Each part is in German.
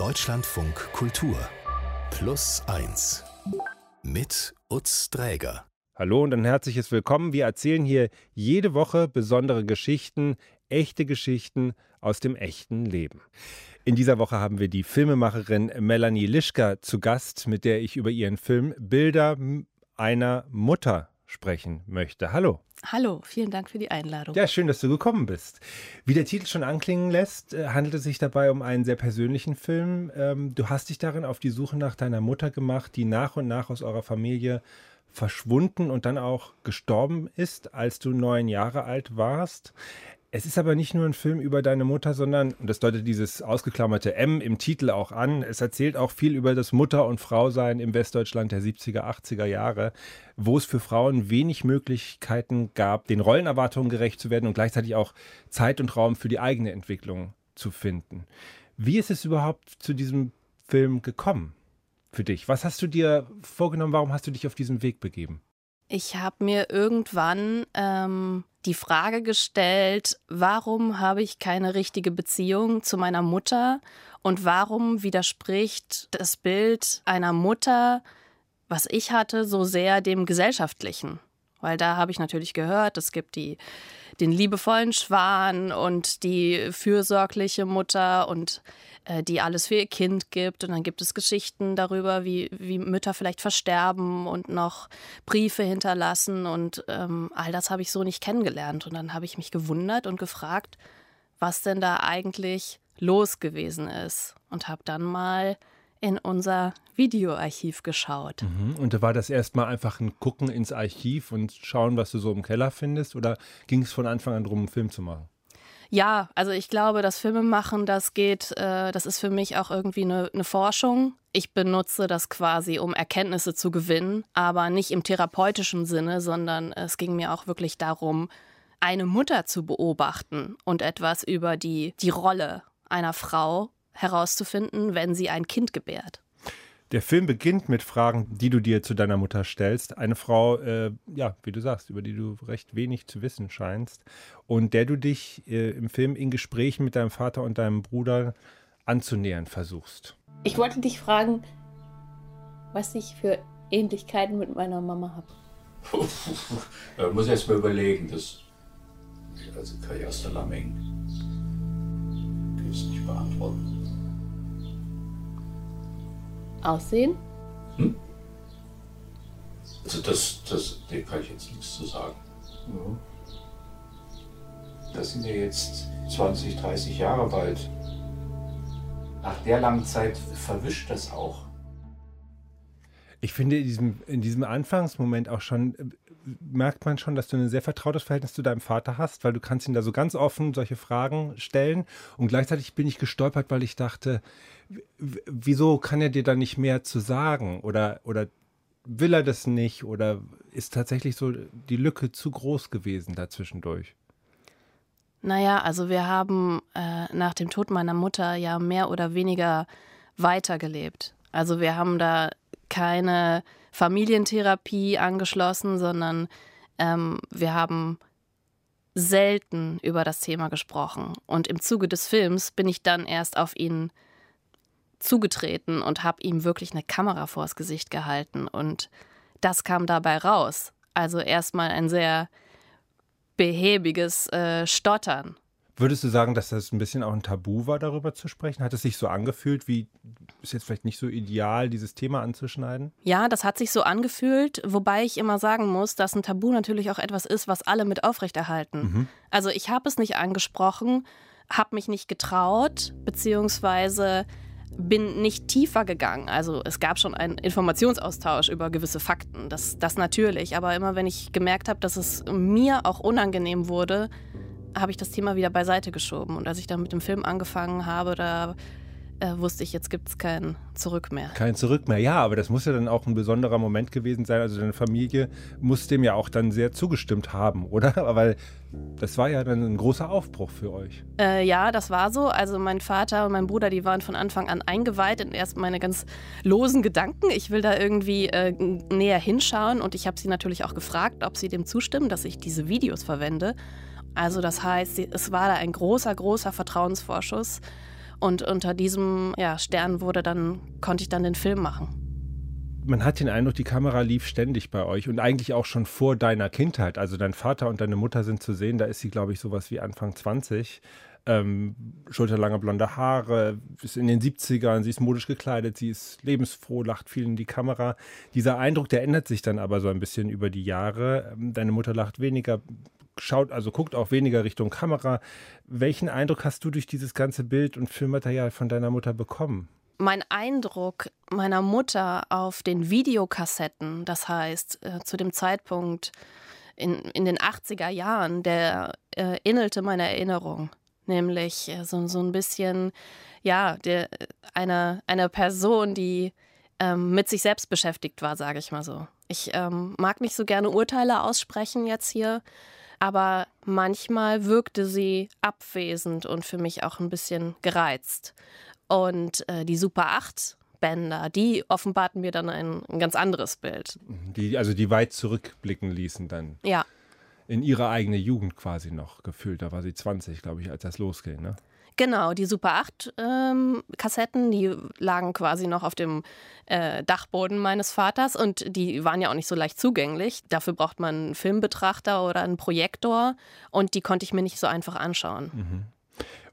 Deutschlandfunk Kultur Plus 1 mit Utz Dräger. Hallo und ein herzliches Willkommen. Wir erzählen hier jede Woche besondere Geschichten, echte Geschichten aus dem echten Leben. In dieser Woche haben wir die Filmemacherin Melanie Lischka zu Gast, mit der ich über ihren Film Bilder einer Mutter sprechen möchte. Hallo. Hallo, vielen Dank für die Einladung. Ja, schön, dass du gekommen bist. Wie der Titel schon anklingen lässt, äh, handelt es sich dabei um einen sehr persönlichen Film. Ähm, du hast dich darin auf die Suche nach deiner Mutter gemacht, die nach und nach aus eurer Familie verschwunden und dann auch gestorben ist, als du neun Jahre alt warst. Es ist aber nicht nur ein Film über deine Mutter, sondern, und das deutet dieses ausgeklammerte M im Titel auch an, es erzählt auch viel über das Mutter- und Frausein im Westdeutschland der 70er, 80er Jahre, wo es für Frauen wenig Möglichkeiten gab, den Rollenerwartungen gerecht zu werden und gleichzeitig auch Zeit und Raum für die eigene Entwicklung zu finden. Wie ist es überhaupt zu diesem Film gekommen für dich? Was hast du dir vorgenommen? Warum hast du dich auf diesen Weg begeben? Ich habe mir irgendwann ähm, die Frage gestellt, warum habe ich keine richtige Beziehung zu meiner Mutter und warum widerspricht das Bild einer Mutter, was ich hatte, so sehr dem gesellschaftlichen? Weil da habe ich natürlich gehört, es gibt die, den liebevollen Schwan und die fürsorgliche Mutter und die alles für ihr Kind gibt. Und dann gibt es Geschichten darüber, wie, wie Mütter vielleicht versterben und noch Briefe hinterlassen. Und ähm, all das habe ich so nicht kennengelernt. Und dann habe ich mich gewundert und gefragt, was denn da eigentlich los gewesen ist. Und habe dann mal in unser Videoarchiv geschaut. Mhm. Und war das erstmal einfach ein Gucken ins Archiv und schauen, was du so im Keller findest? Oder ging es von Anfang an darum, einen Film zu machen? Ja, also ich glaube, das Filmemachen, das geht, äh, das ist für mich auch irgendwie eine, eine Forschung. Ich benutze das quasi, um Erkenntnisse zu gewinnen, aber nicht im therapeutischen Sinne, sondern es ging mir auch wirklich darum, eine Mutter zu beobachten und etwas über die, die Rolle einer Frau herauszufinden, wenn sie ein Kind gebärt. Der Film beginnt mit Fragen, die du dir zu deiner Mutter stellst. Eine Frau, äh, ja, wie du sagst, über die du recht wenig zu wissen scheinst und der du dich äh, im Film in Gesprächen mit deinem Vater und deinem Bruder anzunähern versuchst. Ich wollte dich fragen, was ich für Ähnlichkeiten mit meiner Mama habe. da muss ich erst mal überlegen. Das, also Kajasta Lamming, die ist nicht beantworten. Aussehen? Hm? Also das, das, dem kann ich jetzt nichts zu sagen. Ja. Das sind ja jetzt 20, 30 Jahre bald. Nach der langen Zeit verwischt das auch. Ich finde, in diesem, in diesem Anfangsmoment auch schon äh, merkt man schon, dass du ein sehr vertrautes Verhältnis zu deinem Vater hast, weil du kannst ihn da so ganz offen solche Fragen stellen. Und gleichzeitig bin ich gestolpert, weil ich dachte, wieso kann er dir da nicht mehr zu sagen? Oder, oder will er das nicht? Oder ist tatsächlich so die Lücke zu groß gewesen dazwischendurch? Naja, also wir haben äh, nach dem Tod meiner Mutter ja mehr oder weniger weitergelebt. Also wir haben da keine Familientherapie angeschlossen, sondern ähm, wir haben selten über das Thema gesprochen. Und im Zuge des Films bin ich dann erst auf ihn zugetreten und habe ihm wirklich eine Kamera vors Gesicht gehalten. Und das kam dabei raus. Also erstmal ein sehr behäbiges äh, Stottern. Würdest du sagen, dass das ein bisschen auch ein Tabu war, darüber zu sprechen? Hat es sich so angefühlt, wie ist jetzt vielleicht nicht so ideal, dieses Thema anzuschneiden? Ja, das hat sich so angefühlt, wobei ich immer sagen muss, dass ein Tabu natürlich auch etwas ist, was alle mit aufrechterhalten. Mhm. Also ich habe es nicht angesprochen, habe mich nicht getraut, beziehungsweise bin nicht tiefer gegangen. Also es gab schon einen Informationsaustausch über gewisse Fakten, das, das natürlich. Aber immer wenn ich gemerkt habe, dass es mir auch unangenehm wurde, habe ich das Thema wieder beiseite geschoben. Und als ich dann mit dem Film angefangen habe, da äh, wusste ich, jetzt gibt es kein Zurück mehr. Kein Zurück mehr, ja, aber das muss ja dann auch ein besonderer Moment gewesen sein. Also deine Familie muss dem ja auch dann sehr zugestimmt haben, oder? Weil das war ja dann ein großer Aufbruch für euch. Äh, ja, das war so. Also mein Vater und mein Bruder, die waren von Anfang an eingeweiht in erst meine ganz losen Gedanken. Ich will da irgendwie äh, näher hinschauen und ich habe sie natürlich auch gefragt, ob sie dem zustimmen, dass ich diese Videos verwende. Also das heißt, es war da ein großer, großer Vertrauensvorschuss. Und unter diesem ja, Stern wurde dann, konnte ich dann den Film machen. Man hat den Eindruck, die Kamera lief ständig bei euch und eigentlich auch schon vor deiner Kindheit. Also dein Vater und deine Mutter sind zu sehen, da ist sie, glaube ich, sowas wie Anfang 20 ähm, schulterlange blonde Haare, ist in den 70ern, sie ist modisch gekleidet, sie ist lebensfroh, lacht viel in die Kamera. Dieser Eindruck, der ändert sich dann aber so ein bisschen über die Jahre. Ähm, deine Mutter lacht weniger, schaut, also guckt auch weniger Richtung Kamera. Welchen Eindruck hast du durch dieses ganze Bild und Filmmaterial von deiner Mutter bekommen? Mein Eindruck meiner Mutter auf den Videokassetten, das heißt äh, zu dem Zeitpunkt in, in den 80er Jahren, der äh, ähnelte meiner Erinnerung nämlich äh, so, so ein bisschen, ja, der, eine, eine Person, die ähm, mit sich selbst beschäftigt war, sage ich mal so. Ich ähm, mag nicht so gerne Urteile aussprechen jetzt hier, aber manchmal wirkte sie abwesend und für mich auch ein bisschen gereizt. Und äh, die Super 8 Bänder, die offenbarten mir dann ein, ein ganz anderes Bild. Die, also die weit zurückblicken ließen dann. Ja in ihre eigene Jugend quasi noch gefühlt. Da war sie 20, glaube ich, als das losging, ne? Genau, die Super 8 ähm, Kassetten, die lagen quasi noch auf dem äh, Dachboden meines Vaters und die waren ja auch nicht so leicht zugänglich. Dafür braucht man einen Filmbetrachter oder einen Projektor und die konnte ich mir nicht so einfach anschauen. Mhm.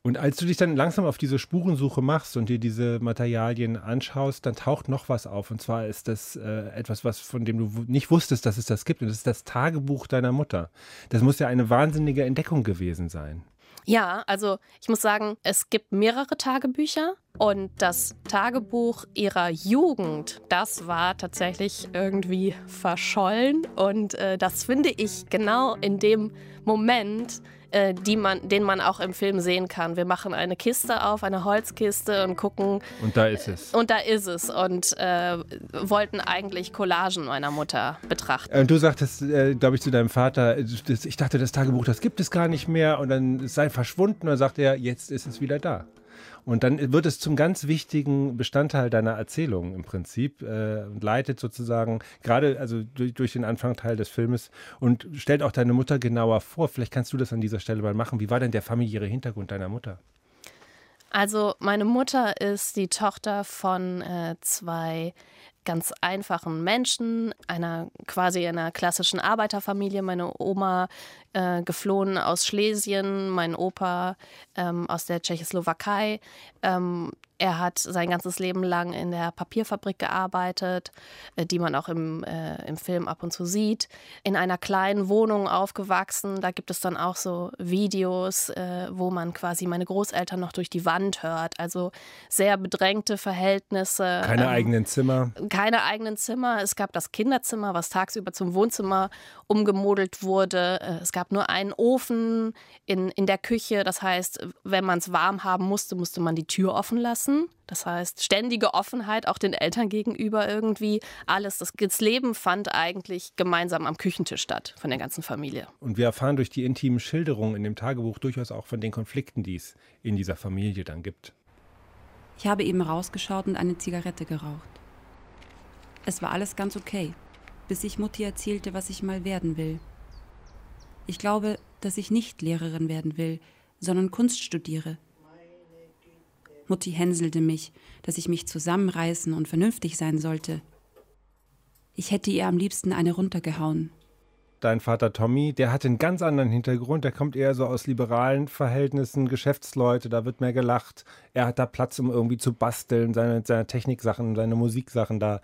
Und als du dich dann langsam auf diese Spurensuche machst und dir diese Materialien anschaust, dann taucht noch was auf. Und zwar ist das äh, etwas, was von dem du nicht wusstest, dass es das gibt. Und das ist das Tagebuch deiner Mutter. Das muss ja eine wahnsinnige Entdeckung gewesen sein. Ja, also ich muss sagen, es gibt mehrere Tagebücher und das Tagebuch ihrer Jugend, das war tatsächlich irgendwie verschollen und äh, das finde ich genau in dem Moment, äh, die man, den man auch im Film sehen kann. Wir machen eine Kiste auf, eine Holzkiste und gucken. Und da ist es. Und da ist es. Und äh, wollten eigentlich Collagen meiner Mutter betrachten. Und du sagtest, äh, glaube ich, zu deinem Vater, das, ich dachte, das Tagebuch, das gibt es gar nicht mehr. Und dann sei verschwunden. Und dann sagt er, jetzt ist es wieder da. Und dann wird es zum ganz wichtigen Bestandteil deiner Erzählung im Prinzip äh, und leitet sozusagen gerade also durch, durch, den Anfangsteil des Filmes und stellt auch deine Mutter genauer vor. Vielleicht kannst du das an dieser Stelle mal machen. Wie war denn der familiäre Hintergrund deiner Mutter? Also meine Mutter ist die Tochter von äh, zwei ganz einfachen Menschen, einer quasi einer klassischen Arbeiterfamilie. Meine Oma äh, geflohen aus Schlesien, mein Opa ähm, aus der Tschechoslowakei. Ähm, er hat sein ganzes Leben lang in der Papierfabrik gearbeitet, äh, die man auch im, äh, im Film ab und zu sieht. In einer kleinen Wohnung aufgewachsen. Da gibt es dann auch so Videos, äh, wo man quasi meine Großeltern noch durch die Wand hört. Also sehr bedrängte Verhältnisse. Keine ähm, eigenen Zimmer. Keine eigenen Zimmer. Es gab das Kinderzimmer, was tagsüber zum Wohnzimmer umgemodelt wurde. Äh, es gab nur einen Ofen in, in der Küche. Das heißt, wenn man es warm haben musste, musste man die Tür offen lassen lassen. Das heißt, ständige Offenheit auch den Eltern gegenüber irgendwie. Alles, das Leben fand eigentlich gemeinsam am Küchentisch statt von der ganzen Familie. Und wir erfahren durch die intimen Schilderungen in dem Tagebuch durchaus auch von den Konflikten, die es in dieser Familie dann gibt. Ich habe eben rausgeschaut und eine Zigarette geraucht. Es war alles ganz okay, bis ich Mutti erzählte, was ich mal werden will. Ich glaube, dass ich nicht Lehrerin werden will, sondern Kunst studiere. Mutti hänselte mich, dass ich mich zusammenreißen und vernünftig sein sollte. Ich hätte ihr am liebsten eine runtergehauen. Dein Vater Tommy, der hat einen ganz anderen Hintergrund. Der kommt eher so aus liberalen Verhältnissen, Geschäftsleute, da wird mehr gelacht. Er hat da Platz, um irgendwie zu basteln, seine, seine Techniksachen, seine Musiksachen da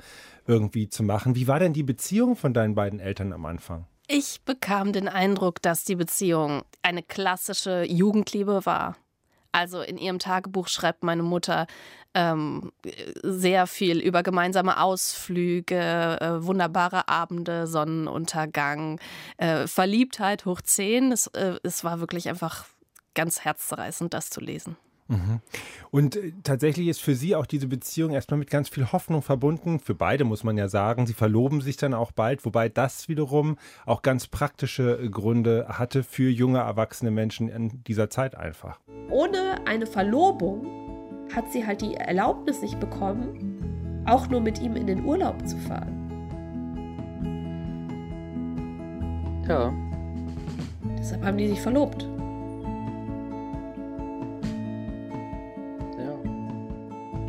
irgendwie zu machen. Wie war denn die Beziehung von deinen beiden Eltern am Anfang? Ich bekam den Eindruck, dass die Beziehung eine klassische Jugendliebe war. Also in ihrem Tagebuch schreibt meine Mutter ähm, sehr viel über gemeinsame Ausflüge, äh, wunderbare Abende, Sonnenuntergang, äh, Verliebtheit hoch zehn. Es, äh, es war wirklich einfach ganz herzzerreißend, das zu lesen. Mhm. Und äh, tatsächlich ist für Sie auch diese Beziehung erstmal mit ganz viel Hoffnung verbunden. Für beide muss man ja sagen. Sie verloben sich dann auch bald, wobei das wiederum auch ganz praktische äh, Gründe hatte für junge erwachsene Menschen in dieser Zeit einfach. Ohne eine Verlobung hat sie halt die Erlaubnis nicht bekommen, auch nur mit ihm in den Urlaub zu fahren. Ja. Deshalb haben die sich verlobt.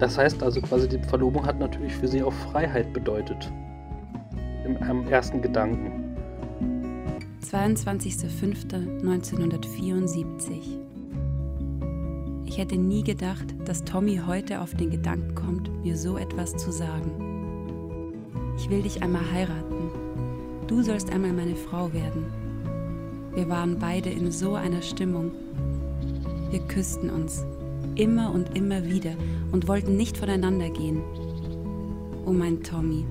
Das heißt also quasi, die Verlobung hat natürlich für sie auch Freiheit bedeutet. Im, Im ersten Gedanken. 22.05.1974. Ich hätte nie gedacht, dass Tommy heute auf den Gedanken kommt, mir so etwas zu sagen. Ich will dich einmal heiraten. Du sollst einmal meine Frau werden. Wir waren beide in so einer Stimmung. Wir küssten uns, immer und immer wieder, und wollten nicht voneinander gehen. Oh mein Tommy,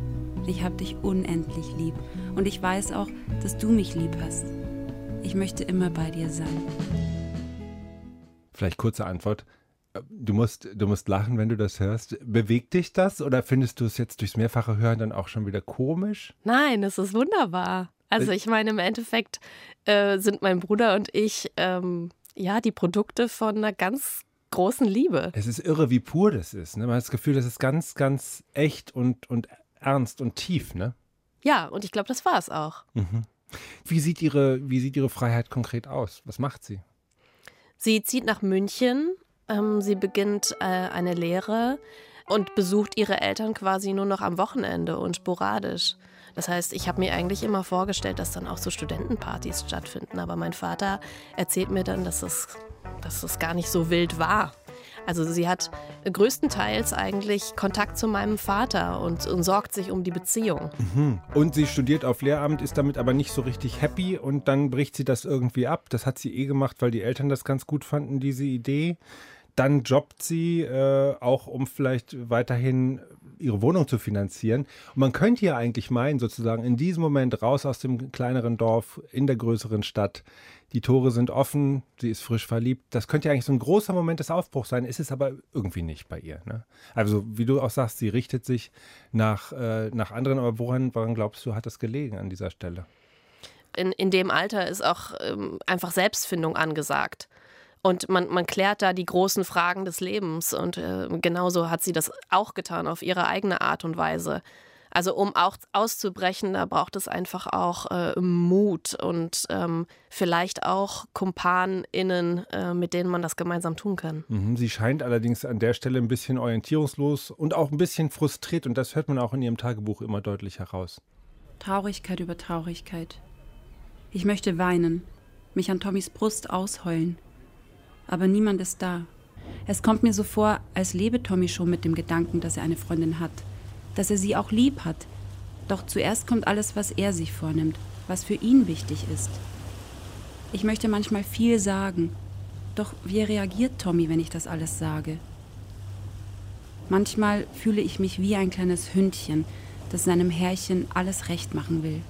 ich hab dich unendlich lieb, und ich weiß auch, dass du mich lieb hast. Ich möchte immer bei dir sein. Vielleicht kurze Antwort. Du musst, du musst lachen, wenn du das hörst. Bewegt dich das oder findest du es jetzt durchs mehrfache Hören dann auch schon wieder komisch? Nein, es ist wunderbar. Also ich meine, im Endeffekt äh, sind mein Bruder und ich ähm, ja die Produkte von einer ganz großen Liebe. Es ist irre, wie pur das ist. Ne? Man hat das Gefühl, das ist ganz, ganz echt und, und ernst und tief, ne? Ja, und ich glaube, das war es auch. Mhm. Wie sieht, ihre, wie sieht Ihre Freiheit konkret aus? Was macht sie? Sie zieht nach München, ähm, sie beginnt äh, eine Lehre und besucht ihre Eltern quasi nur noch am Wochenende und sporadisch. Das heißt, ich habe mir eigentlich immer vorgestellt, dass dann auch so Studentenpartys stattfinden. Aber mein Vater erzählt mir dann, dass das, dass das gar nicht so wild war. Also sie hat größtenteils eigentlich Kontakt zu meinem Vater und, und sorgt sich um die Beziehung. Mhm. Und sie studiert auf Lehramt, ist damit aber nicht so richtig happy und dann bricht sie das irgendwie ab. Das hat sie eh gemacht, weil die Eltern das ganz gut fanden, diese Idee. Dann jobbt sie, äh, auch um vielleicht weiterhin ihre Wohnung zu finanzieren. Und man könnte ja eigentlich meinen, sozusagen in diesem Moment raus aus dem kleineren Dorf in der größeren Stadt. Die Tore sind offen, sie ist frisch verliebt. Das könnte ja eigentlich so ein großer Moment des Aufbruchs sein, ist es aber irgendwie nicht bei ihr. Ne? Also, wie du auch sagst, sie richtet sich nach, äh, nach anderen, aber woran, woran glaubst du, hat das gelegen an dieser Stelle? In, in dem Alter ist auch ähm, einfach Selbstfindung angesagt. Und man, man klärt da die großen Fragen des Lebens. Und äh, genauso hat sie das auch getan, auf ihre eigene Art und Weise. Also um auch auszubrechen, da braucht es einfach auch äh, Mut und ähm, vielleicht auch KumpanInnen, äh, mit denen man das gemeinsam tun kann. Mhm, sie scheint allerdings an der Stelle ein bisschen orientierungslos und auch ein bisschen frustriert und das hört man auch in ihrem Tagebuch immer deutlich heraus. Traurigkeit über Traurigkeit. Ich möchte weinen, mich an Tommys Brust ausheulen aber niemand ist da. Es kommt mir so vor, als lebe Tommy schon mit dem Gedanken, dass er eine Freundin hat, dass er sie auch lieb hat. Doch zuerst kommt alles, was er sich vornimmt, was für ihn wichtig ist. Ich möchte manchmal viel sagen, doch wie reagiert Tommy, wenn ich das alles sage? Manchmal fühle ich mich wie ein kleines Hündchen, das seinem Herrchen alles recht machen will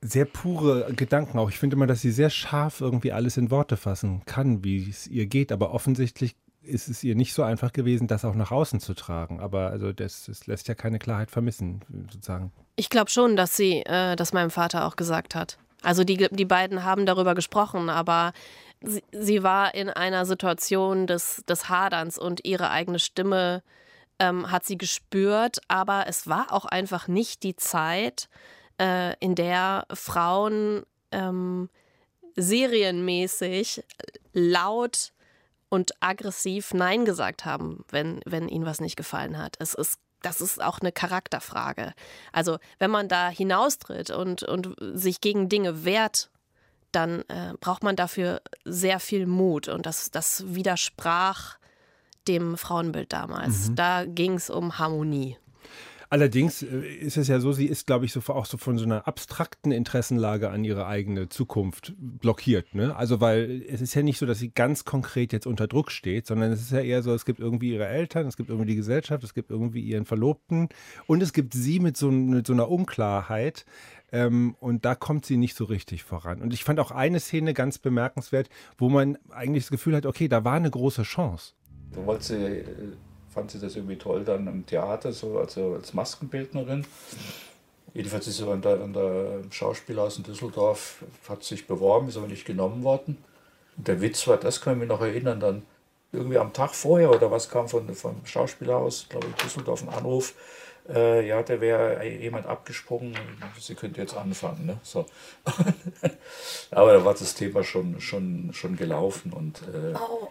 sehr pure Gedanken auch. Ich finde immer, dass sie sehr scharf irgendwie alles in Worte fassen kann, wie es ihr geht. Aber offensichtlich ist es ihr nicht so einfach gewesen, das auch nach außen zu tragen. Aber also das, das lässt ja keine Klarheit vermissen, sozusagen. Ich glaube schon, dass sie äh, das meinem Vater auch gesagt hat. Also die, die beiden haben darüber gesprochen, aber sie, sie war in einer Situation des, des Haderns und ihre eigene Stimme ähm, hat sie gespürt, aber es war auch einfach nicht die Zeit, äh, in der Frauen ähm, serienmäßig laut und aggressiv Nein gesagt haben, wenn, wenn ihnen was nicht gefallen hat. Es ist das ist auch eine Charakterfrage. Also, wenn man da hinaustritt und, und sich gegen Dinge wehrt, dann äh, braucht man dafür sehr viel Mut. Und das, das widersprach dem Frauenbild damals. Mhm. Da ging es um Harmonie. Allerdings äh, ist es ja so, sie ist, glaube ich, so, auch so von so einer abstrakten Interessenlage an ihre eigene Zukunft blockiert. Ne? Also, weil es ist ja nicht so, dass sie ganz konkret jetzt unter Druck steht, sondern es ist ja eher so, es gibt irgendwie ihre Eltern, es gibt irgendwie die Gesellschaft, es gibt irgendwie ihren Verlobten und es gibt sie mit so, mit so einer Unklarheit. Ähm, und da kommt sie nicht so richtig voran. Und ich fand auch eine Szene ganz bemerkenswert, wo man eigentlich das Gefühl hat, okay, da war eine große Chance. Da wollte sie äh, fand sie das irgendwie toll dann im Theater, so also als Maskenbildnerin. Jedenfalls ist sie an der, an der Schauspielhaus in Düsseldorf, hat sich beworben, ist aber nicht genommen worden. Und der Witz war, das kann ich mich noch erinnern, dann irgendwie am Tag vorher oder was kam von, vom Schauspielhaus, glaube ich, Düsseldorf, ein Anruf, äh, ja, da wäre jemand abgesprungen, sie könnte jetzt anfangen. Ne? So. Aber da war das Thema schon, schon, schon gelaufen und äh, oh.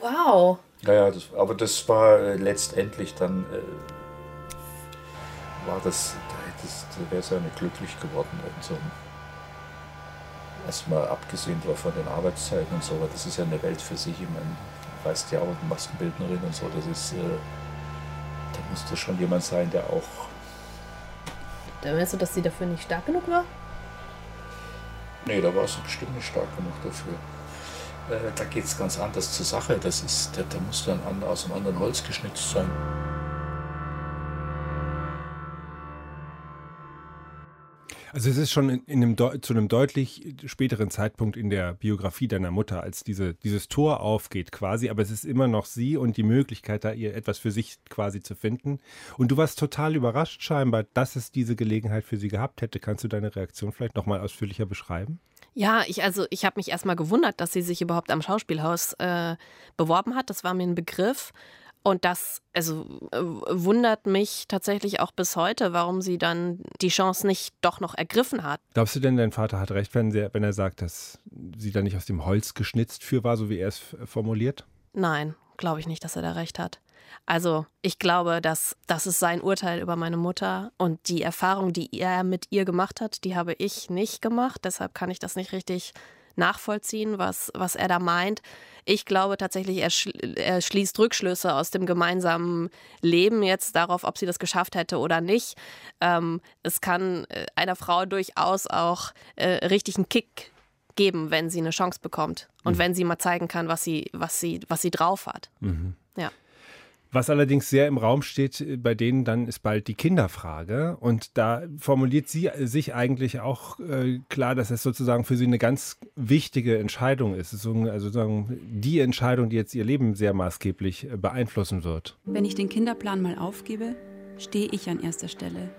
Wow. Ja, ja, das, aber das war äh, letztendlich dann, äh, war das, da, das, da wäre es ja nicht glücklich geworden. So. Erstmal abgesehen von den Arbeitszeiten und so, aber das ist ja eine Welt für sich. Ich meine, weißt ja auch, Maskenbildnerin und so, das ist, äh, da musste schon jemand sein, der auch. Da meinst du, dass sie dafür nicht stark genug war? Nee, da war sie bestimmt nicht stark genug dafür. Äh, da geht es ganz anders zur Sache. Das ist, da, muss dann an, aus einem anderen Holz geschnitzt sein. Also es ist schon in einem zu einem deutlich späteren Zeitpunkt in der Biografie deiner Mutter, als diese, dieses Tor aufgeht quasi, aber es ist immer noch sie und die Möglichkeit, da ihr etwas für sich quasi zu finden. Und du warst total überrascht scheinbar, dass es diese Gelegenheit für sie gehabt hätte. Kannst du deine Reaktion vielleicht nochmal ausführlicher beschreiben? Ja, ich also ich habe mich erstmal gewundert, dass sie sich überhaupt am Schauspielhaus äh, beworben hat. Das war mir ein Begriff. Und das also äh, wundert mich tatsächlich auch bis heute, warum sie dann die Chance nicht doch noch ergriffen hat. Glaubst du denn, dein Vater hat recht, wenn, sie, wenn er sagt, dass sie da nicht aus dem Holz geschnitzt für war, so wie er es formuliert? Nein, glaube ich nicht, dass er da recht hat. Also ich glaube, dass das ist sein Urteil über meine Mutter und die Erfahrung, die er mit ihr gemacht hat, die habe ich nicht gemacht. Deshalb kann ich das nicht richtig nachvollziehen, was, was er da meint. Ich glaube tatsächlich, er, schl er, schließt Rückschlüsse aus dem gemeinsamen Leben jetzt darauf, ob sie das geschafft hätte oder nicht. Ähm, es kann äh, einer Frau durchaus auch äh, richtig einen Kick geben, wenn sie eine Chance bekommt und mhm. wenn sie mal zeigen kann, was sie, was sie, was sie drauf hat. Mhm. Ja. Was allerdings sehr im Raum steht äh, bei denen, dann ist bald die Kinderfrage. Und da formuliert sie sich eigentlich auch äh, klar, dass es sozusagen für sie eine ganz wichtige Entscheidung ist. also sozusagen die Entscheidung, die jetzt ihr Leben sehr maßgeblich äh, beeinflussen wird. Wenn ich den Kinderplan mal aufgebe, stehe ich an erster Stelle.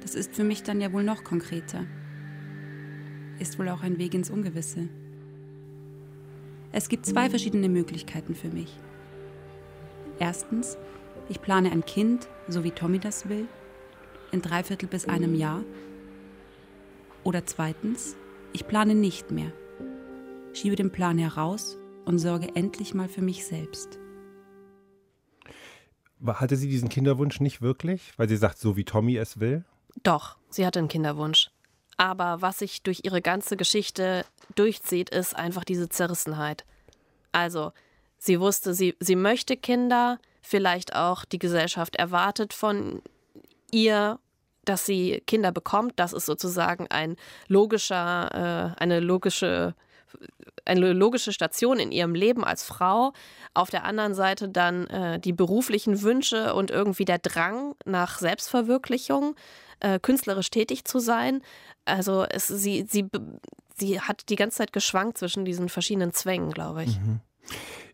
Das ist für mich dann ja wohl noch konkreter. Ist wohl auch ein Weg ins Ungewisse. Es gibt zwei verschiedene Möglichkeiten für mich. Erstens, ich plane ein Kind, so wie Tommy das will, in dreiviertel bis einem Jahr. Oder zweitens, ich plane nicht mehr, schiebe den Plan heraus und sorge endlich mal für mich selbst. Hatte sie diesen Kinderwunsch nicht wirklich, weil sie sagt, so wie Tommy es will? Doch, sie hatte einen Kinderwunsch. Aber was sich durch ihre ganze Geschichte durchzieht, ist einfach diese Zerrissenheit. Also, Sie wusste, sie, sie möchte Kinder, vielleicht auch die Gesellschaft erwartet von ihr, dass sie Kinder bekommt. Das ist sozusagen ein logischer, äh, eine logische eine logische Station in ihrem Leben als Frau. Auf der anderen Seite dann äh, die beruflichen Wünsche und irgendwie der Drang nach Selbstverwirklichung, äh, künstlerisch tätig zu sein. Also es, sie, sie, sie hat die ganze Zeit geschwankt zwischen diesen verschiedenen Zwängen, glaube ich. Mhm.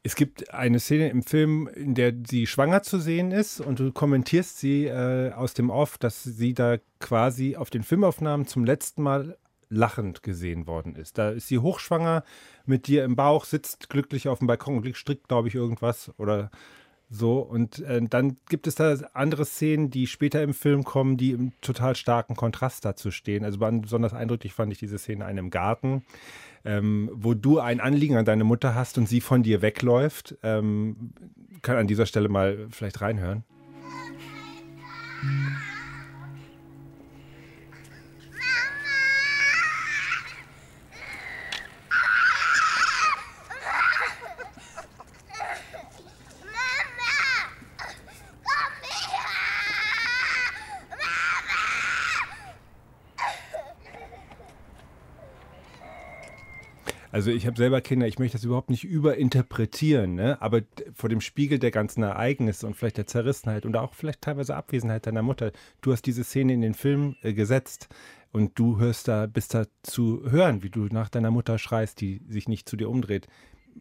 Es gibt eine Szene im Film, in der sie schwanger zu sehen ist und du kommentierst sie äh, aus dem Off, dass sie da quasi auf den Filmaufnahmen zum letzten Mal lachend gesehen worden ist. Da ist sie hochschwanger mit dir im Bauch, sitzt glücklich auf dem Balkon und strickt, glaube ich, irgendwas oder so. Und äh, dann gibt es da andere Szenen, die später im Film kommen, die im total starken Kontrast dazu stehen. Also besonders eindrücklich fand ich diese Szene in einem Garten ähm, wo du ein Anliegen an deine Mutter hast und sie von dir wegläuft. Ähm, kann an dieser Stelle mal vielleicht reinhören. Also ich habe selber Kinder, ich möchte das überhaupt nicht überinterpretieren, ne? aber vor dem Spiegel der ganzen Ereignisse und vielleicht der Zerrissenheit und auch vielleicht teilweise Abwesenheit deiner Mutter, du hast diese Szene in den Film äh, gesetzt und du hörst da, bist da zu hören, wie du nach deiner Mutter schreist, die sich nicht zu dir umdreht.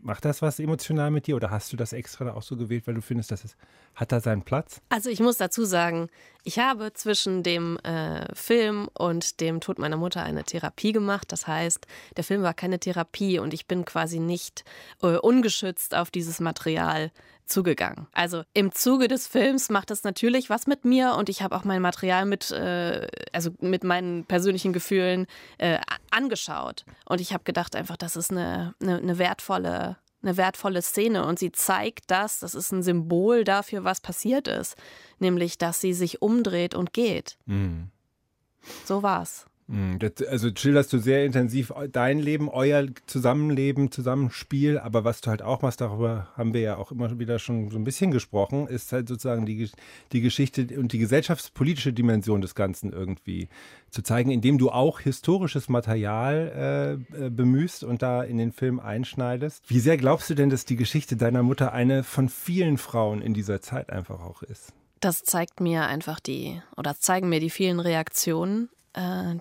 Macht das was emotional mit dir oder hast du das extra auch so gewählt, weil du findest, dass es hat da seinen Platz? Also ich muss dazu sagen, ich habe zwischen dem äh, Film und dem Tod meiner Mutter eine Therapie gemacht. Das heißt, der Film war keine Therapie und ich bin quasi nicht äh, ungeschützt auf dieses Material zugegangen. Also im Zuge des Films macht das natürlich was mit mir und ich habe auch mein Material mit, äh, also mit meinen persönlichen Gefühlen äh, angeschaut. Und ich habe gedacht einfach, das ist eine, eine, eine wertvolle eine wertvolle Szene und sie zeigt das, das ist ein Symbol dafür, was passiert ist, nämlich dass sie sich umdreht und geht. Mhm. So war's. Hm, also schilderst du sehr intensiv dein Leben, euer Zusammenleben, Zusammenspiel, aber was du halt auch machst, darüber haben wir ja auch immer wieder schon so ein bisschen gesprochen, ist halt sozusagen die, die Geschichte und die gesellschaftspolitische Dimension des Ganzen irgendwie zu zeigen, indem du auch historisches Material äh, äh, bemühst und da in den Film einschneidest. Wie sehr glaubst du denn, dass die Geschichte deiner Mutter eine von vielen Frauen in dieser Zeit einfach auch ist? Das zeigt mir einfach die, oder zeigen mir die vielen Reaktionen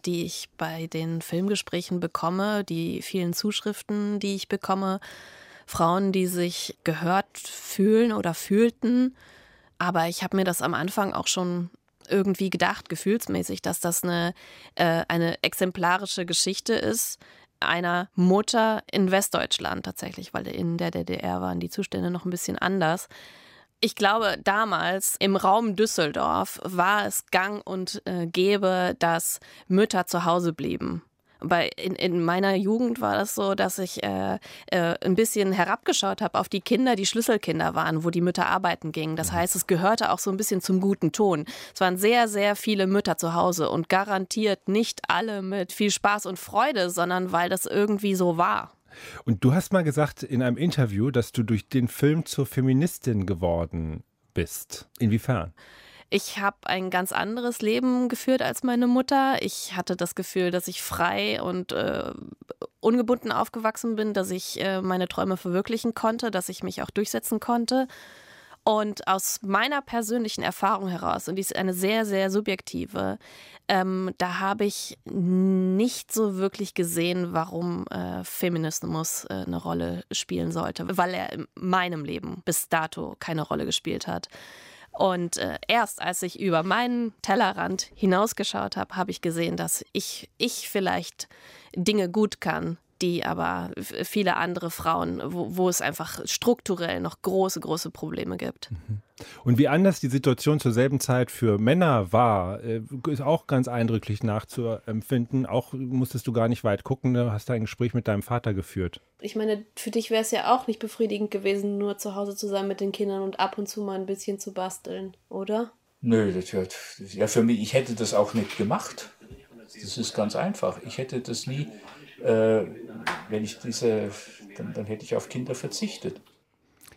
die ich bei den Filmgesprächen bekomme, die vielen Zuschriften, die ich bekomme, Frauen, die sich gehört fühlen oder fühlten. Aber ich habe mir das am Anfang auch schon irgendwie gedacht, gefühlsmäßig, dass das eine, äh, eine exemplarische Geschichte ist einer Mutter in Westdeutschland tatsächlich, weil in der DDR waren die Zustände noch ein bisschen anders, ich glaube, damals im Raum Düsseldorf war es gang und äh, gäbe, dass Mütter zu Hause blieben. Bei, in, in meiner Jugend war das so, dass ich äh, äh, ein bisschen herabgeschaut habe auf die Kinder, die Schlüsselkinder waren, wo die Mütter arbeiten gingen. Das mhm. heißt, es gehörte auch so ein bisschen zum guten Ton. Es waren sehr, sehr viele Mütter zu Hause und garantiert nicht alle mit viel Spaß und Freude, sondern weil das irgendwie so war. Und du hast mal gesagt in einem Interview, dass du durch den Film zur Feministin geworden bist. Inwiefern? Ich habe ein ganz anderes Leben geführt als meine Mutter. Ich hatte das Gefühl, dass ich frei und äh, ungebunden aufgewachsen bin, dass ich äh, meine Träume verwirklichen konnte, dass ich mich auch durchsetzen konnte. Und aus meiner persönlichen Erfahrung heraus, und die ist eine sehr, sehr subjektive, ähm, da habe ich nicht so wirklich gesehen, warum äh, Feminismus äh, eine Rolle spielen sollte, weil er in meinem Leben bis dato keine Rolle gespielt hat. Und äh, erst als ich über meinen Tellerrand hinausgeschaut habe, habe ich gesehen, dass ich, ich vielleicht Dinge gut kann, die aber viele andere Frauen, wo, wo, es einfach strukturell noch große, große Probleme gibt. Mhm. Und wie anders die Situation zur selben Zeit für Männer war, äh, ist auch ganz eindrücklich nachzuempfinden. Auch musstest du gar nicht weit gucken, du hast ein Gespräch mit deinem Vater geführt. Ich meine, für dich wäre es ja auch nicht befriedigend gewesen, nur zu Hause zu sein mit den Kindern und ab und zu mal ein bisschen zu basteln, oder? Nö, das, ja, für mich, ich hätte das auch nicht gemacht. Das ist ganz einfach. Ich hätte das nie äh, wenn ich diese, dann, dann hätte ich auf Kinder verzichtet.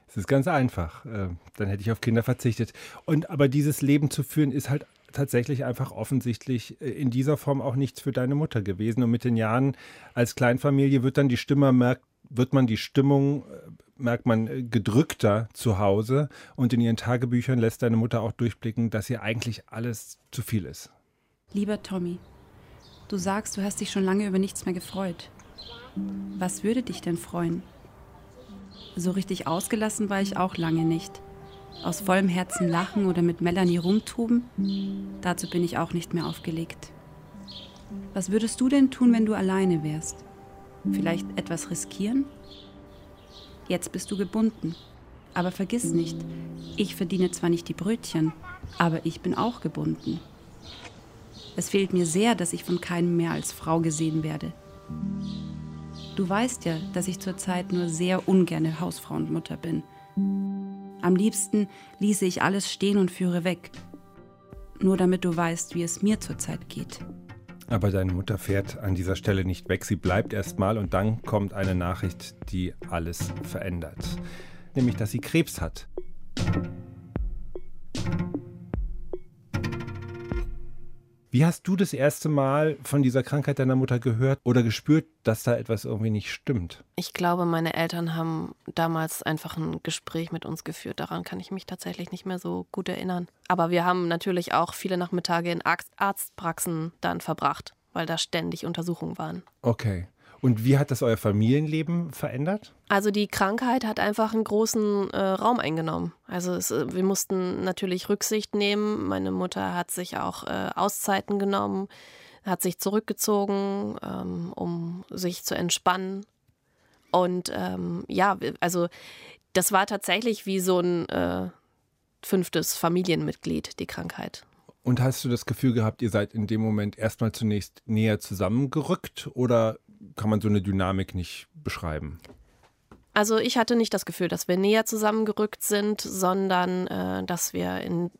Es ist ganz einfach. Äh, dann hätte ich auf Kinder verzichtet. Und aber dieses Leben zu führen ist halt tatsächlich einfach offensichtlich äh, in dieser Form auch nichts für deine Mutter gewesen. Und mit den Jahren als Kleinfamilie wird dann die Stimme merkt, wird man die Stimmung äh, merkt man gedrückter zu Hause und in ihren Tagebüchern lässt deine Mutter auch durchblicken, dass ihr eigentlich alles zu viel ist. Lieber Tommy, Du sagst, du hast dich schon lange über nichts mehr gefreut. Was würde dich denn freuen? So richtig ausgelassen war ich auch lange nicht. Aus vollem Herzen lachen oder mit Melanie rumtuben, dazu bin ich auch nicht mehr aufgelegt. Was würdest du denn tun, wenn du alleine wärst? Vielleicht etwas riskieren? Jetzt bist du gebunden. Aber vergiss nicht, ich verdiene zwar nicht die Brötchen, aber ich bin auch gebunden. Es fehlt mir sehr, dass ich von keinem mehr als Frau gesehen werde. Du weißt ja, dass ich zurzeit nur sehr ungerne Hausfrau und Mutter bin. Am liebsten ließe ich alles stehen und führe weg. Nur damit du weißt, wie es mir zurzeit geht. Aber deine Mutter fährt an dieser Stelle nicht weg. Sie bleibt erstmal und dann kommt eine Nachricht, die alles verändert. Nämlich, dass sie Krebs hat. Wie hast du das erste Mal von dieser Krankheit deiner Mutter gehört oder gespürt, dass da etwas irgendwie nicht stimmt? Ich glaube, meine Eltern haben damals einfach ein Gespräch mit uns geführt. Daran kann ich mich tatsächlich nicht mehr so gut erinnern. Aber wir haben natürlich auch viele Nachmittage in Arztpraxen dann verbracht, weil da ständig Untersuchungen waren. Okay. Und wie hat das euer Familienleben verändert? Also die Krankheit hat einfach einen großen äh, Raum eingenommen. Also es, äh, wir mussten natürlich Rücksicht nehmen. Meine Mutter hat sich auch äh, Auszeiten genommen, hat sich zurückgezogen, ähm, um sich zu entspannen. Und ähm, ja, also das war tatsächlich wie so ein äh, fünftes Familienmitglied, die Krankheit. Und hast du das Gefühl gehabt, ihr seid in dem Moment erstmal zunächst näher zusammengerückt oder kann man so eine Dynamik nicht beschreiben? Also ich hatte nicht das Gefühl, dass wir näher zusammengerückt sind, sondern äh, dass wir in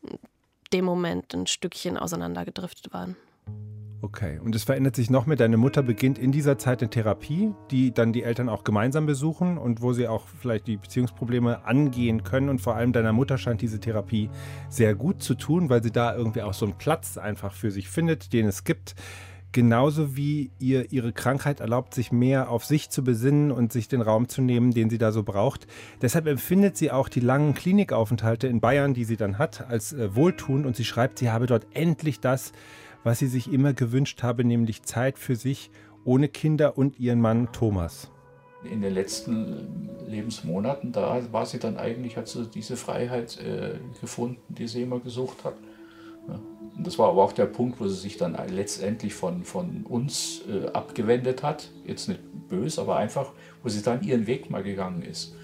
dem Moment ein Stückchen auseinandergedriftet waren. Okay, und es verändert sich noch mehr. Deine Mutter beginnt in dieser Zeit eine Therapie, die dann die Eltern auch gemeinsam besuchen und wo sie auch vielleicht die Beziehungsprobleme angehen können. Und vor allem deiner Mutter scheint diese Therapie sehr gut zu tun, weil sie da irgendwie auch so einen Platz einfach für sich findet, den es gibt. Genauso wie ihr ihre Krankheit erlaubt, sich mehr auf sich zu besinnen und sich den Raum zu nehmen, den sie da so braucht. Deshalb empfindet sie auch die langen Klinikaufenthalte in Bayern, die sie dann hat, als äh, wohltuend und sie schreibt, sie habe dort endlich das, was sie sich immer gewünscht habe, nämlich Zeit für sich ohne Kinder und ihren Mann Thomas. In den letzten Lebensmonaten, da war sie dann eigentlich, hat sie diese Freiheit äh, gefunden, die sie immer gesucht hat. Das war aber auch der Punkt, wo sie sich dann letztendlich von, von uns äh, abgewendet hat. Jetzt nicht böse, aber einfach, wo sie dann ihren Weg mal gegangen ist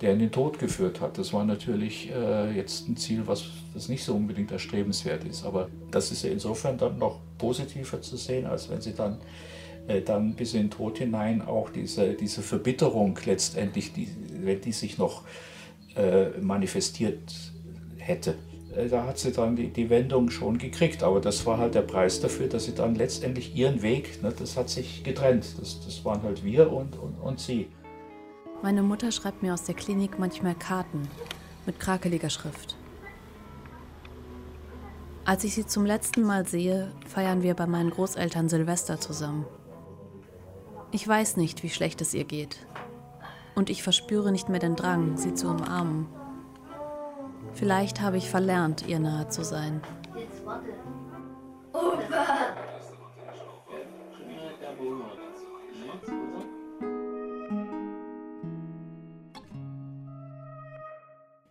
der in den Tod geführt hat. Das war natürlich äh, jetzt ein Ziel, was das nicht so unbedingt erstrebenswert ist. Aber das ist ja insofern dann noch positiver zu sehen, als wenn sie dann, äh, dann bis in den Tod hinein auch diese, diese Verbitterung letztendlich, die, wenn die sich noch äh, manifestiert hätte. Äh, da hat sie dann die, Wendung schon gekriegt, aber das war halt der Preis dafür, dass sie dann letztendlich ihren Weg, ne, das hat sich getrennt. Das, das waren halt wir und, und, und sie. Meine Mutter schreibt mir aus der Klinik manchmal Karten mit krakeliger Schrift. Als ich sie zum letzten Mal sehe, feiern wir bei meinen Großeltern Silvester zusammen. Ich weiß nicht, wie schlecht es ihr geht. Und ich verspüre nicht mehr den Drang, sie zu umarmen. Vielleicht habe ich verlernt, ihr nahe zu sein. Jetzt warte.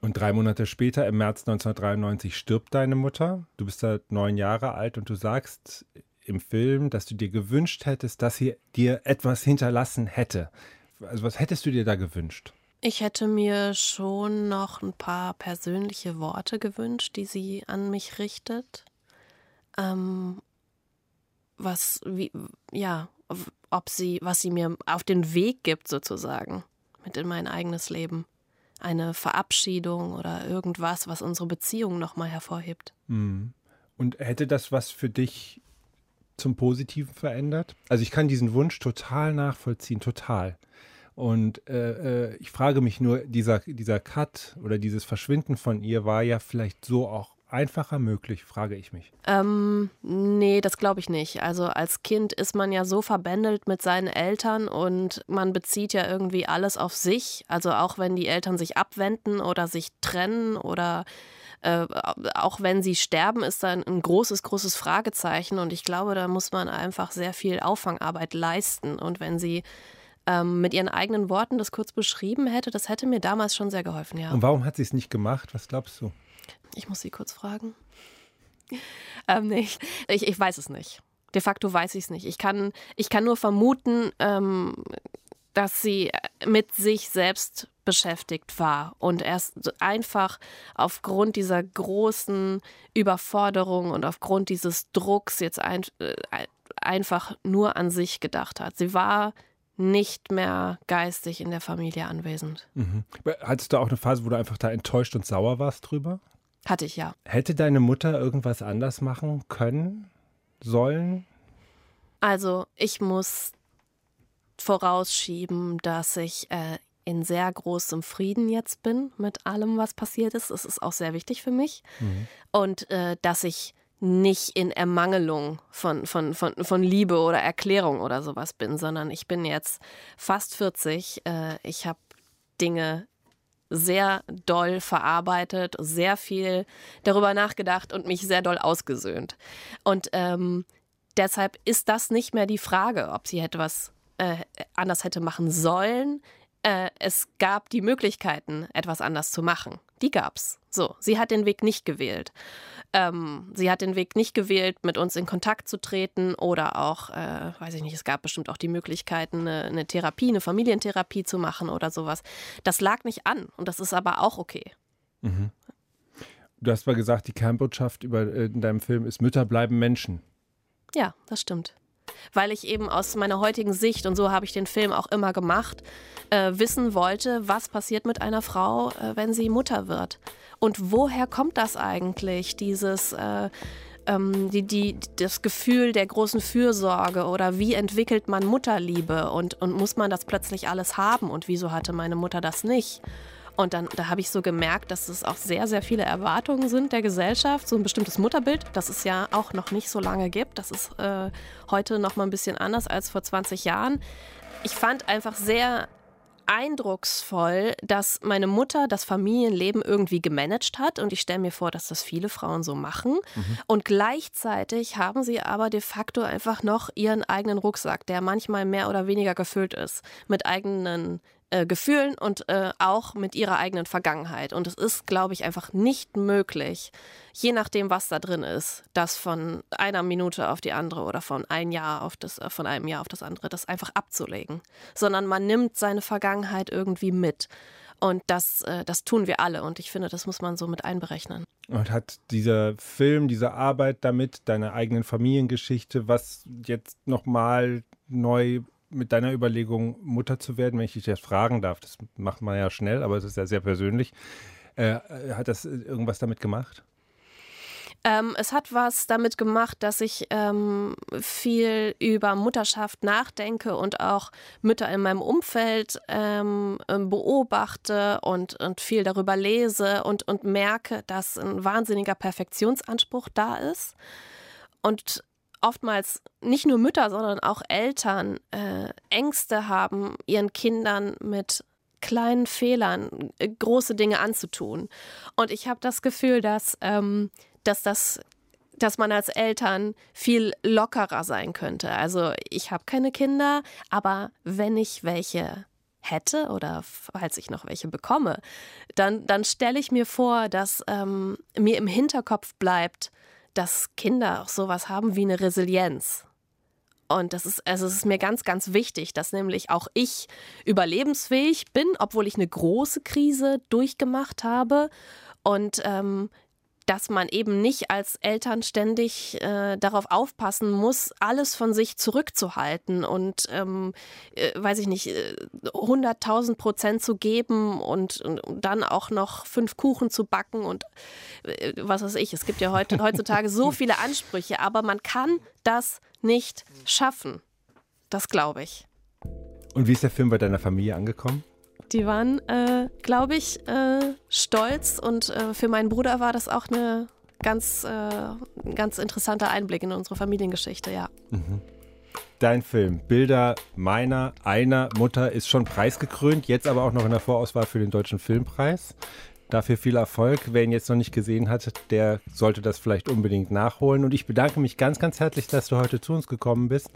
Und drei Monate später, im März 1993, stirbt deine Mutter. Du bist da neun Jahre alt und du sagst im Film, dass du dir gewünscht hättest, dass sie dir etwas hinterlassen hätte. Also was hättest du dir da gewünscht? Ich hätte mir schon noch ein paar persönliche Worte gewünscht, die sie an mich richtet. Ähm, was, wie, ja, ob sie, was sie mir auf den Weg gibt, sozusagen, mit in mein eigenes Leben eine Verabschiedung oder irgendwas, was unsere Beziehung nochmal hervorhebt. Mhm. Und hätte das was für dich zum Positiven verändert? Also ich kann diesen Wunsch total nachvollziehen, total. Und äh, äh, ich frage mich nur, dieser, dieser Cut oder dieses Verschwinden von ihr war ja vielleicht so auch einfacher möglich, frage ich mich. Ähm, nee, das glaube ich nicht. Also als Kind ist man ja so verbändelt mit seinen Eltern und man bezieht ja irgendwie alles auf sich. Also auch wenn die Eltern sich abwenden oder sich trennen oder äh, auch wenn sie sterben, ist da ein großes, großes Fragezeichen. Und ich glaube, da muss man einfach sehr viel Auffangarbeit leisten. Und wenn sie ähm, mit ihren eigenen Worten das kurz beschrieben hätte, das hätte mir damals schon sehr geholfen, ja. Und warum hat sie es nicht gemacht? Was glaubst du? Ich muss Sie kurz fragen. ähm, nee, ich, ich weiß es nicht. De facto weiß ich es nicht. Ich kann, ich kann nur vermuten, ähm, dass sie mit sich selbst beschäftigt war und erst einfach aufgrund dieser großen Überforderung und aufgrund dieses Drucks jetzt ein, äh, einfach nur an sich gedacht hat. Sie war nicht mehr geistig in der Familie anwesend. Mhm. Hattest du auch eine Phase, wo du einfach da enttäuscht und sauer warst drüber? Hatte ich ja. Hätte deine Mutter irgendwas anders machen können, sollen? Also, ich muss vorausschieben, dass ich äh, in sehr großem Frieden jetzt bin mit allem, was passiert ist. Es ist auch sehr wichtig für mich. Mhm. Und äh, dass ich nicht in Ermangelung von, von, von, von Liebe oder Erklärung oder sowas bin, sondern ich bin jetzt fast 40. Äh, ich habe Dinge sehr doll verarbeitet, sehr viel darüber nachgedacht und mich sehr doll ausgesöhnt. Und ähm, deshalb ist das nicht mehr die Frage, ob sie etwas äh, anders hätte machen sollen. Äh, es gab die Möglichkeiten, etwas anders zu machen. Die gab's. So, sie hat den Weg nicht gewählt. Ähm, sie hat den Weg nicht gewählt, mit uns in Kontakt zu treten oder auch, äh, weiß ich nicht, es gab bestimmt auch die Möglichkeiten, eine, eine Therapie, eine Familientherapie zu machen oder sowas. Das lag nicht an und das ist aber auch okay. Mhm. Du hast mal gesagt, die Kernbotschaft über, äh, in deinem Film ist, Mütter bleiben Menschen. Ja, das stimmt. Weil ich eben aus meiner heutigen Sicht, und so habe ich den Film auch immer gemacht, äh, wissen wollte, was passiert mit einer Frau, äh, wenn sie Mutter wird. Und woher kommt das eigentlich, dieses... Äh, ähm, die, die, das Gefühl der großen Fürsorge oder wie entwickelt man Mutterliebe und, und muss man das plötzlich alles haben und wieso hatte meine Mutter das nicht? Und dann da habe ich so gemerkt, dass es auch sehr, sehr viele Erwartungen sind der Gesellschaft, so ein bestimmtes Mutterbild, das es ja auch noch nicht so lange gibt. Das ist äh, heute noch mal ein bisschen anders als vor 20 Jahren. Ich fand einfach sehr eindrucksvoll, dass meine Mutter das Familienleben irgendwie gemanagt hat. Und ich stelle mir vor, dass das viele Frauen so machen. Mhm. Und gleichzeitig haben sie aber de facto einfach noch ihren eigenen Rucksack, der manchmal mehr oder weniger gefüllt ist mit eigenen äh, Gefühlen und äh, auch mit ihrer eigenen Vergangenheit. Und es ist, glaube ich, einfach nicht möglich, je nachdem, was da drin ist, das von einer Minute auf die andere oder von ein Jahr auf das, äh, von einem Jahr auf das andere, das einfach abzulegen. Sondern man nimmt seine Vergangenheit irgendwie mit. Und das, äh, das tun wir alle. Und ich finde, das muss man so mit einberechnen. Und hat dieser Film, diese Arbeit damit, deine eigenen Familiengeschichte, was jetzt nochmal neu mit deiner Überlegung, Mutter zu werden, wenn ich dich das fragen darf, das macht man ja schnell, aber es ist ja sehr persönlich. Äh, hat das irgendwas damit gemacht? Ähm, es hat was damit gemacht, dass ich ähm, viel über Mutterschaft nachdenke und auch Mütter in meinem Umfeld ähm, ähm beobachte und, und viel darüber lese und, und merke, dass ein wahnsinniger Perfektionsanspruch da ist. Und oftmals nicht nur Mütter, sondern auch Eltern äh, Ängste haben, ihren Kindern mit kleinen Fehlern äh, große Dinge anzutun. Und ich habe das Gefühl, dass, ähm, dass das dass man als Eltern viel lockerer sein könnte. Also ich habe keine Kinder, aber wenn ich welche hätte oder falls ich noch welche bekomme, dann, dann stelle ich mir vor, dass ähm, mir im Hinterkopf bleibt, dass Kinder auch sowas haben wie eine Resilienz. Und das ist, also es ist mir ganz, ganz wichtig, dass nämlich auch ich überlebensfähig bin, obwohl ich eine große Krise durchgemacht habe. Und ähm, dass man eben nicht als Eltern ständig äh, darauf aufpassen muss, alles von sich zurückzuhalten und, ähm, äh, weiß ich nicht, 100.000 äh, Prozent zu geben und, und, dann auch noch fünf Kuchen zu backen und äh, was weiß ich. Es gibt ja heute, heutzutage so viele Ansprüche, aber man kann das nicht schaffen. Das glaube ich. Und wie ist der Film bei deiner Familie angekommen? Die waren, äh, glaube ich, äh, stolz und äh, für meinen Bruder war das auch eine ganz, äh, ganz interessanter Einblick in unsere Familiengeschichte, ja. Mhm. Dein Film, Bilder meiner, einer Mutter, ist schon preisgekrönt, jetzt aber auch noch in der Vorauswahl für den Deutschen Filmpreis. Dafür viel Erfolg. Wer ihn jetzt noch nicht gesehen hat, der sollte das vielleicht unbedingt nachholen. Und ich bedanke mich ganz, ganz herzlich, dass du heute zu uns gekommen bist.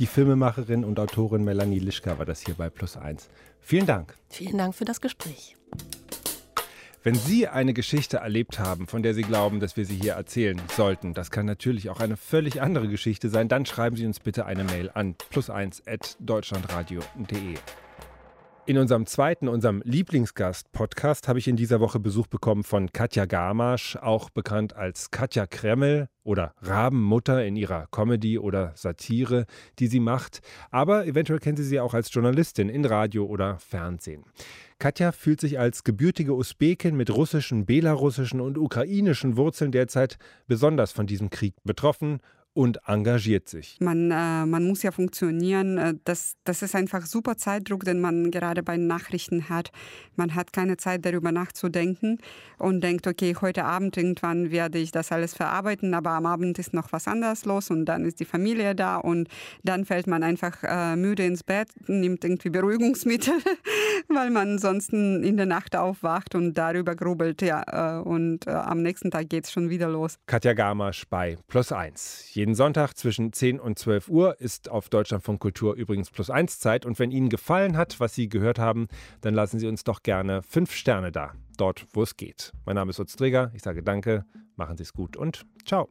Die Filmemacherin und Autorin Melanie Lischka war das hier bei Plus 1. Vielen Dank. Vielen Dank für das Gespräch. Wenn Sie eine Geschichte erlebt haben, von der Sie glauben, dass wir sie hier erzählen sollten, das kann natürlich auch eine völlig andere Geschichte sein, dann schreiben Sie uns bitte eine Mail an plus1.deutschlandradio.de. In unserem zweiten, unserem Lieblingsgast-Podcast habe ich in dieser Woche Besuch bekommen von Katja Gamasch, auch bekannt als Katja Kremmel oder Rabenmutter in ihrer Comedy oder Satire, die sie macht. Aber eventuell kennen Sie sie auch als Journalistin in Radio oder Fernsehen. Katja fühlt sich als gebürtige Usbekin mit russischen, belarussischen und ukrainischen Wurzeln derzeit besonders von diesem Krieg betroffen und engagiert sich. Man, äh, man muss ja funktionieren. Äh, das, das ist einfach super Zeitdruck, den man gerade bei Nachrichten hat. Man hat keine Zeit darüber nachzudenken und denkt, okay, heute Abend irgendwann werde ich das alles verarbeiten, aber am Abend ist noch was anderes los und dann ist die Familie da und dann fällt man einfach äh, müde ins Bett, nimmt irgendwie Beruhigungsmittel, weil man sonst in der Nacht aufwacht und darüber grubelt. Ja, äh, und äh, am nächsten Tag geht es schon wieder los. Katja Gamasch bei Plus 1. Jeden Sonntag zwischen 10 und 12 Uhr ist auf Deutschlandfunk Kultur übrigens plus 1 Zeit. Und wenn Ihnen gefallen hat, was Sie gehört haben, dann lassen Sie uns doch gerne 5 Sterne da, dort wo es geht. Mein Name ist Utz Träger, ich sage danke, machen Sie es gut und ciao.